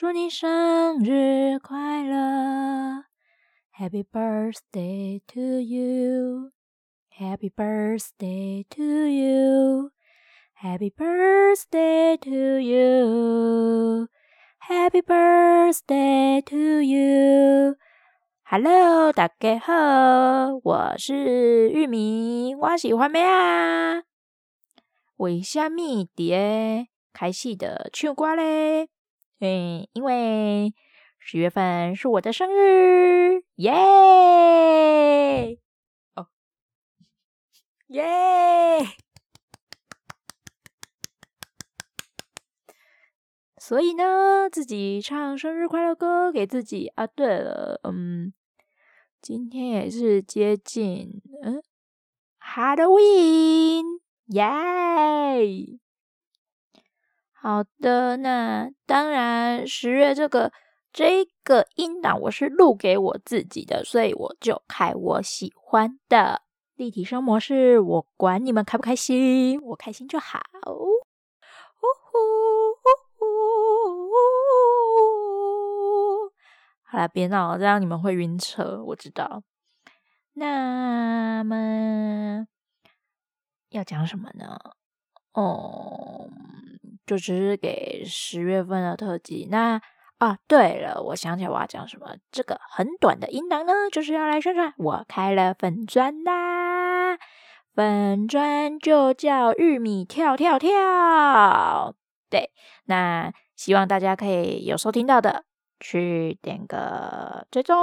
祝你生日快乐，Happy birthday to you，Happy birthday to you，Happy birthday to you，Happy birthday to you。Hello，大家好，我是玉米，我喜欢咩啊？为虾米伫开戏的唱歌嘞？嗯，因为十月份是我的生日，耶！哦，耶！所以呢，自己唱生日快乐歌给自己啊。对了，嗯，今天也是接近嗯，Halloween，耶！好的，那当然，十月这个这个音档我是录给我自己的，所以我就开我喜欢的立体声模式。我管你们开不开心，我开心就好。呼呼呼呼呼！好了，别闹了，这样你们会晕车，我知道。那么要讲什么呢？哦。就只是给十月份的特辑。那啊，对了，我想起来我要讲什么。这个很短的音档呢，就是要来宣传我开了粉专啦。粉专就叫玉米跳跳跳。对，那希望大家可以有收听到的，去点个追踪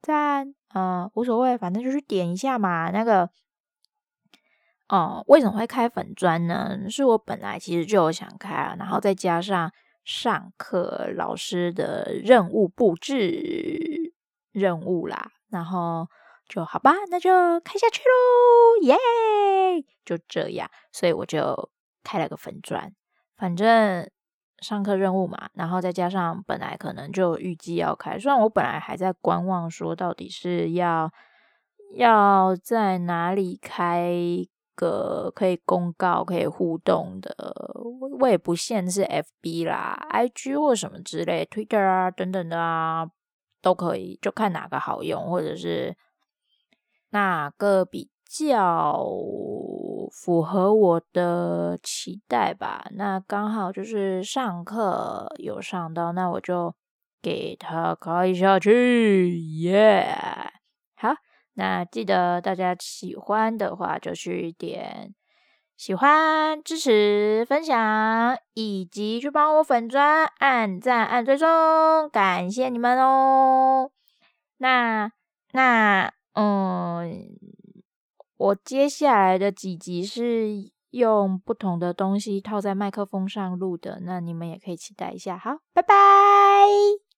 赞，嗯，无所谓，反正就是点一下嘛，那个。哦，为什么会开粉砖呢？是我本来其实就有想开啊，然后再加上上课老师的任务布置任务啦，然后就好吧，那就开下去喽，耶！就这样，所以我就开了个粉专，反正上课任务嘛，然后再加上本来可能就预计要开，虽然我本来还在观望，说到底是要要在哪里开。个可以公告、可以互动的，我也不限是 FB 啦、IG 或什么之类，Twitter 啊等等的啊，都可以，就看哪个好用，或者是哪个比较符合我的期待吧。那刚好就是上课有上到，那我就给他开下去，耶、yeah!！那记得大家喜欢的话，就去点喜欢、支持、分享，以及去帮我粉专按赞、按追踪，感谢你们哦。那那嗯，我接下来的几集是用不同的东西套在麦克风上录的，那你们也可以期待一下。好，拜拜。